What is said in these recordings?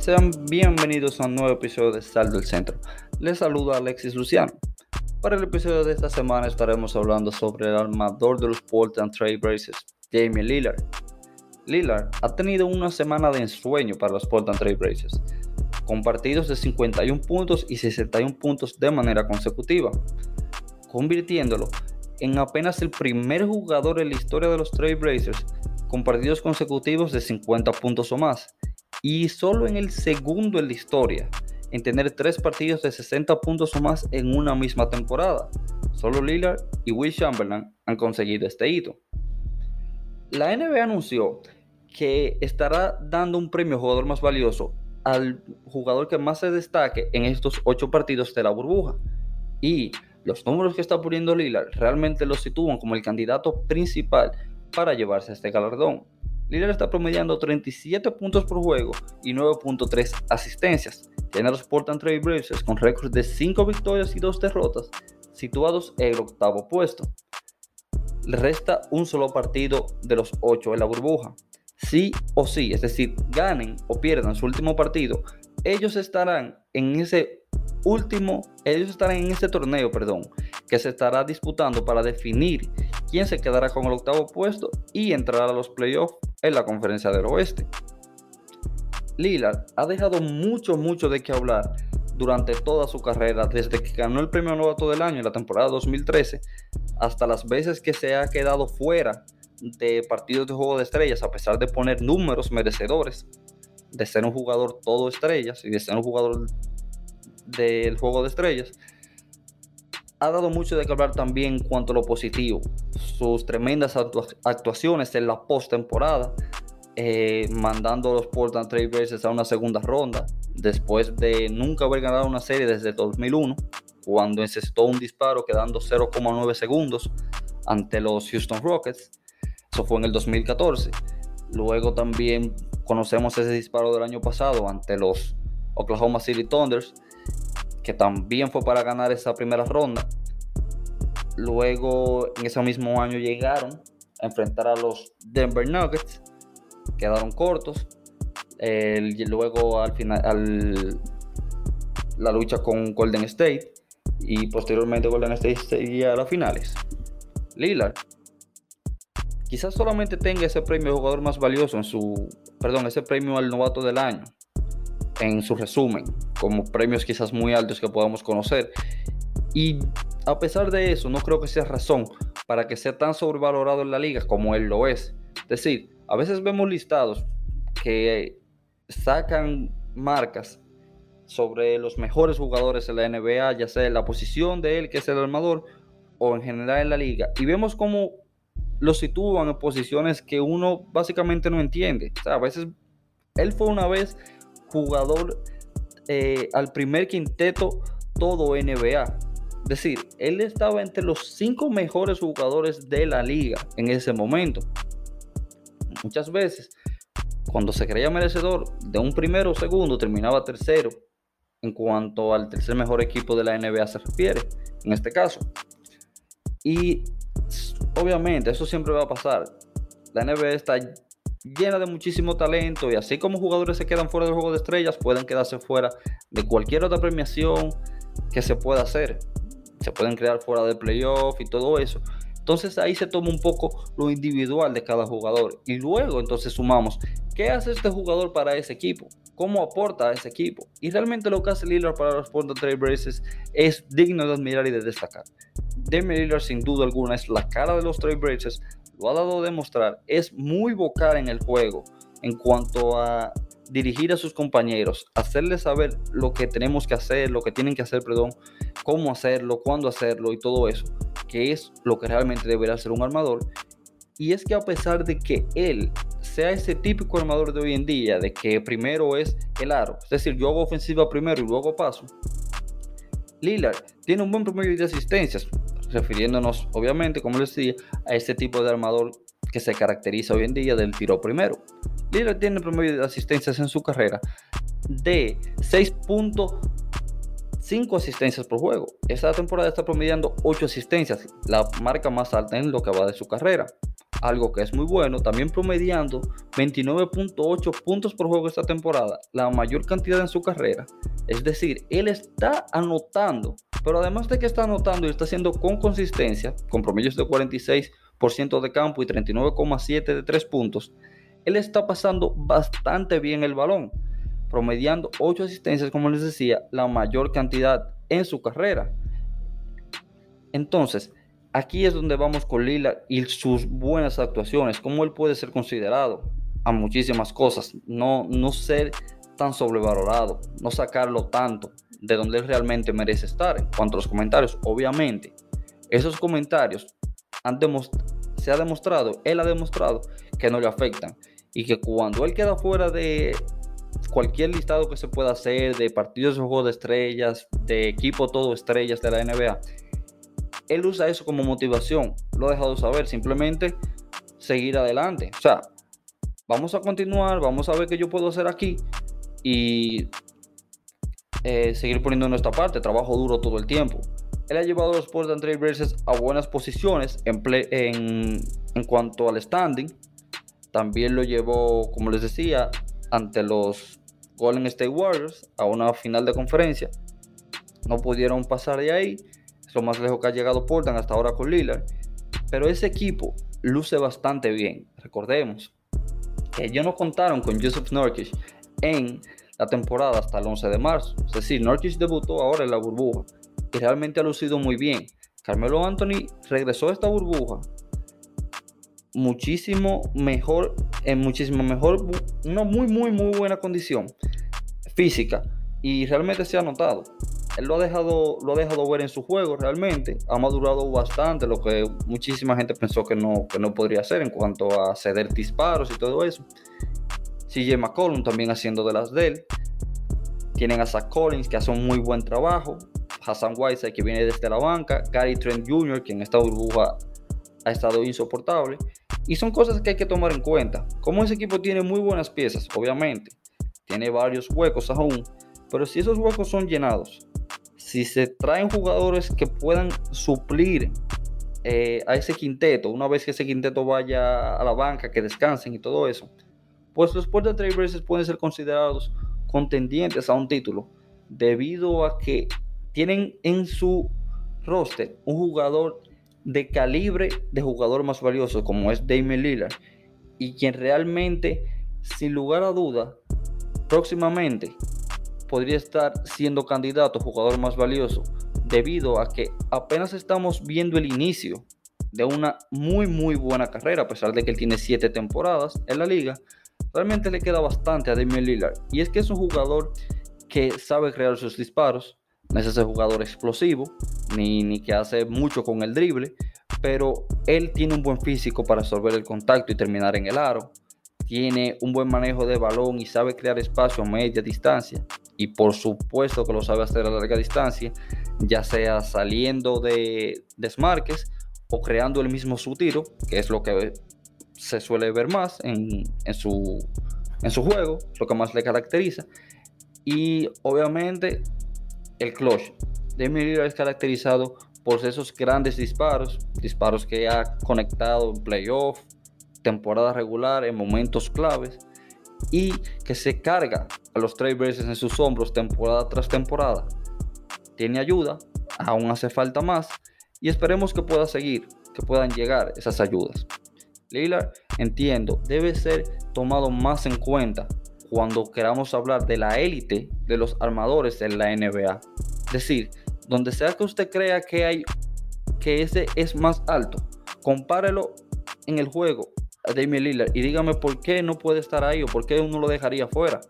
Sean bienvenidos a un nuevo episodio de Sal del Centro. Les saluda Alexis Luciano. Para el episodio de esta semana estaremos hablando sobre el armador de los Portland Trail Blazers, Jamie Lillard. Lillard ha tenido una semana de ensueño para los Portland Trail Blazers, con partidos de 51 puntos y 61 puntos de manera consecutiva, convirtiéndolo en apenas el primer jugador en la historia de los Trail Blazers con partidos consecutivos de 50 puntos o más, y solo en el segundo en la historia en tener tres partidos de 60 puntos o más en una misma temporada. Solo Lillard y Will Chamberlain han conseguido este hito. La NBA anunció que estará dando un premio jugador más valioso al jugador que más se destaque en estos ocho partidos de la burbuja. Y los números que está poniendo Lillard realmente lo sitúan como el candidato principal para llevarse este galardón. Lillard está promediando 37 puntos por juego y 9.3 asistencias. Tiene los Portland Trail Blazers con récords de 5 victorias y 2 derrotas, situados en el octavo puesto. Le resta un solo partido de los 8 en la burbuja. Sí o sí, es decir, ganen o pierdan su último partido, ellos estarán en ese último, ellos estarán en ese torneo, perdón, que se estará disputando para definir quién se quedará con el octavo puesto y entrará a los playoffs en la conferencia del oeste. Lillard ha dejado mucho, mucho de qué hablar durante toda su carrera, desde que ganó el premio novato del año en la temporada 2013, hasta las veces que se ha quedado fuera de partidos de juego de estrellas, a pesar de poner números merecedores, de ser un jugador todo estrellas y de ser un jugador del juego de estrellas, ha dado mucho de qué hablar también cuanto a lo positivo. Sus tremendas actuaciones en la postemporada, eh, mandando a los Portland Trail Blazers a una segunda ronda, después de nunca haber ganado una serie desde 2001, cuando encestó un disparo quedando 0,9 segundos ante los Houston Rockets. Eso fue en el 2014. Luego también conocemos ese disparo del año pasado ante los Oklahoma City Thunders que también fue para ganar esa primera ronda. Luego, en ese mismo año llegaron a enfrentar a los Denver Nuggets, quedaron cortos. y luego al final, la lucha con Golden State y posteriormente Golden State seguía a las finales. Lillard quizás solamente tenga ese premio jugador más valioso en su, perdón, ese premio al novato del año en su resumen, como premios quizás muy altos que podamos conocer. Y a pesar de eso, no creo que sea razón para que sea tan sobrevalorado en la liga como él lo es. Es decir, a veces vemos listados que sacan marcas sobre los mejores jugadores en la NBA, ya sea la posición de él, que es el armador, o en general en la liga, y vemos cómo lo sitúan en posiciones que uno básicamente no entiende. A veces él fue una vez jugador eh, al primer quinteto todo NBA. Decir, él estaba entre los cinco mejores jugadores de la liga en ese momento. Muchas veces, cuando se creía merecedor de un primero o segundo, terminaba tercero en cuanto al tercer mejor equipo de la NBA se refiere, en este caso. Y obviamente eso siempre va a pasar. La NBA está llena de muchísimo talento y así como jugadores se quedan fuera del juego de estrellas, pueden quedarse fuera de cualquier otra premiación que se pueda hacer. Se pueden crear fuera de playoff y todo eso. Entonces ahí se toma un poco lo individual de cada jugador y luego entonces sumamos qué hace este jugador para ese equipo, cómo aporta a ese equipo. Y realmente lo que hace Lillard para los Portland Trail Blazers es digno de admirar y de destacar. Damian Lillard sin duda alguna es la cara de los Trail Blazers lo ha dado a demostrar, es muy vocal en el juego en cuanto a dirigir a sus compañeros, hacerles saber lo que tenemos que hacer, lo que tienen que hacer, perdón, cómo hacerlo, cuándo hacerlo y todo eso, que es lo que realmente deberá ser un armador. Y es que a pesar de que él sea ese típico armador de hoy en día, de que primero es el aro, es decir, yo hago ofensiva primero y luego paso, Lillard tiene un buen promedio de asistencias, refiriéndonos obviamente, como les decía, a este tipo de armador que se caracteriza hoy en día del tiro primero. Lillard tiene promedio de asistencias en su carrera de 6.5 asistencias por juego. Esta temporada está promediando 8 asistencias, la marca más alta en lo que va de su carrera. algo que es muy bueno, también promediando 29.8 puntos por juego esta temporada, la mayor cantidad en su carrera. Es decir, él está anotando, pero además de que está anotando y está haciendo con consistencia, con promedios de 46% de campo y 39,7 de 3 puntos, él está pasando bastante bien el balón, promediando 8 asistencias, como les decía, la mayor cantidad en su carrera. Entonces, aquí es donde vamos con Lila y sus buenas actuaciones, cómo él puede ser considerado a muchísimas cosas, no, no ser tan sobrevalorado, no sacarlo tanto de donde él realmente merece estar. En cuanto a los comentarios, obviamente, esos comentarios han se ha demostrado, él ha demostrado que no le afectan y que cuando él queda fuera de cualquier listado que se pueda hacer de partidos de juego de estrellas, de equipo todo estrellas de la NBA, él usa eso como motivación. Lo ha dejado saber, simplemente seguir adelante. O sea, vamos a continuar, vamos a ver qué yo puedo hacer aquí y eh, seguir poniendo nuestra parte. Trabajo duro todo el tiempo. Él ha llevado a los Portland Trail Blazers a buenas posiciones en, en, en cuanto al standing. También lo llevó, como les decía, ante los Golden State Warriors a una final de conferencia. No pudieron pasar de ahí lo más lejos que ha llegado Portland hasta ahora con Lillard. Pero ese equipo luce bastante bien. Recordemos que ellos no contaron con Joseph Nurkic en la temporada hasta el 11 de marzo. Es decir, Nurkic debutó ahora en la burbuja y realmente ha lucido muy bien. Carmelo Anthony regresó a esta burbuja muchísimo mejor, en muchísimo mejor, una muy, muy, muy buena condición física y realmente se ha notado él lo ha dejado, lo ha dejado ver en su juego realmente. Ha madurado bastante, lo que muchísima gente pensó que no, que no podría hacer en cuanto a ceder disparos y todo eso. CJ McCollum también haciendo de las de él. Tienen a Zach Collins que hace un muy buen trabajo. Hassan Whiteside que viene desde la banca. Gary Trent Jr. que en esta burbuja ha estado insoportable. Y son cosas que hay que tomar en cuenta. Como ese equipo tiene muy buenas piezas, obviamente. Tiene varios huecos aún. Pero si esos huecos son llenados si se traen jugadores que puedan suplir eh, a ese quinteto, una vez que ese quinteto vaya a la banca, que descansen y todo eso, pues los Portland Trailblazers pueden ser considerados contendientes a un título debido a que tienen en su roster un jugador de calibre de jugador más valioso como es Damian Lillard y quien realmente sin lugar a duda próximamente podría estar siendo candidato a jugador más valioso debido a que apenas estamos viendo el inicio de una muy muy buena carrera, a pesar de que él tiene siete temporadas en la liga, realmente le queda bastante a Damian Lillard. Y es que es un jugador que sabe crear sus disparos, es ese jugador explosivo, ni, ni que hace mucho con el drible, pero él tiene un buen físico para resolver el contacto y terminar en el aro. Tiene un buen manejo de balón y sabe crear espacio a media distancia y por supuesto que lo sabe hacer a larga distancia, ya sea saliendo de desmarques o creando el mismo su tiro, que es lo que se suele ver más en, su, en su juego, lo que más le caracteriza. Y obviamente el clutch. Lillard es caracterizado por esos grandes disparos, disparos que ha conectado en playoff, temporada regular, en momentos claves y que se carga a los veces en sus hombros temporada tras temporada. Tiene ayuda, aún hace falta más y esperemos que pueda seguir, que puedan llegar esas ayudas. Lillard, entiendo, debe ser tomado más en cuenta cuando queramos hablar de la élite de los armadores en la NBA. Es decir, donde sea que usted crea que hay que ese es más alto, compárelo en el juego a Damian Lillard y dígame por qué no puede estar ahí o por qué uno lo dejaría fuera.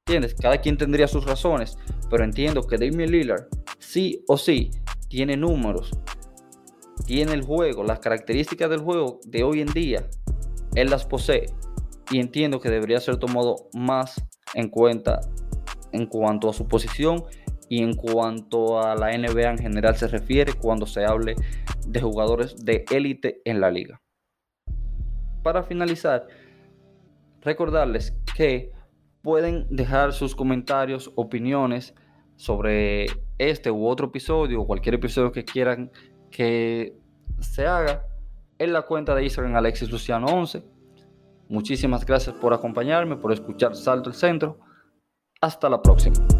¿Entiendes? Cada quien tendría sus razones, pero entiendo que Damian Lillard sí o sí tiene números, tiene el juego, las características del juego de hoy en día, él las posee y entiendo que debería ser tomado más en cuenta en cuanto a su posición y en cuanto a la NBA en general se refiere cuando se hable de jugadores de élite en la liga para finalizar, recordarles que pueden dejar sus comentarios, opiniones sobre este u otro episodio o cualquier episodio que quieran que se haga en la cuenta de Instagram Alexis Luciano 11. Muchísimas gracias por acompañarme, por escuchar Salto el Centro. Hasta la próxima.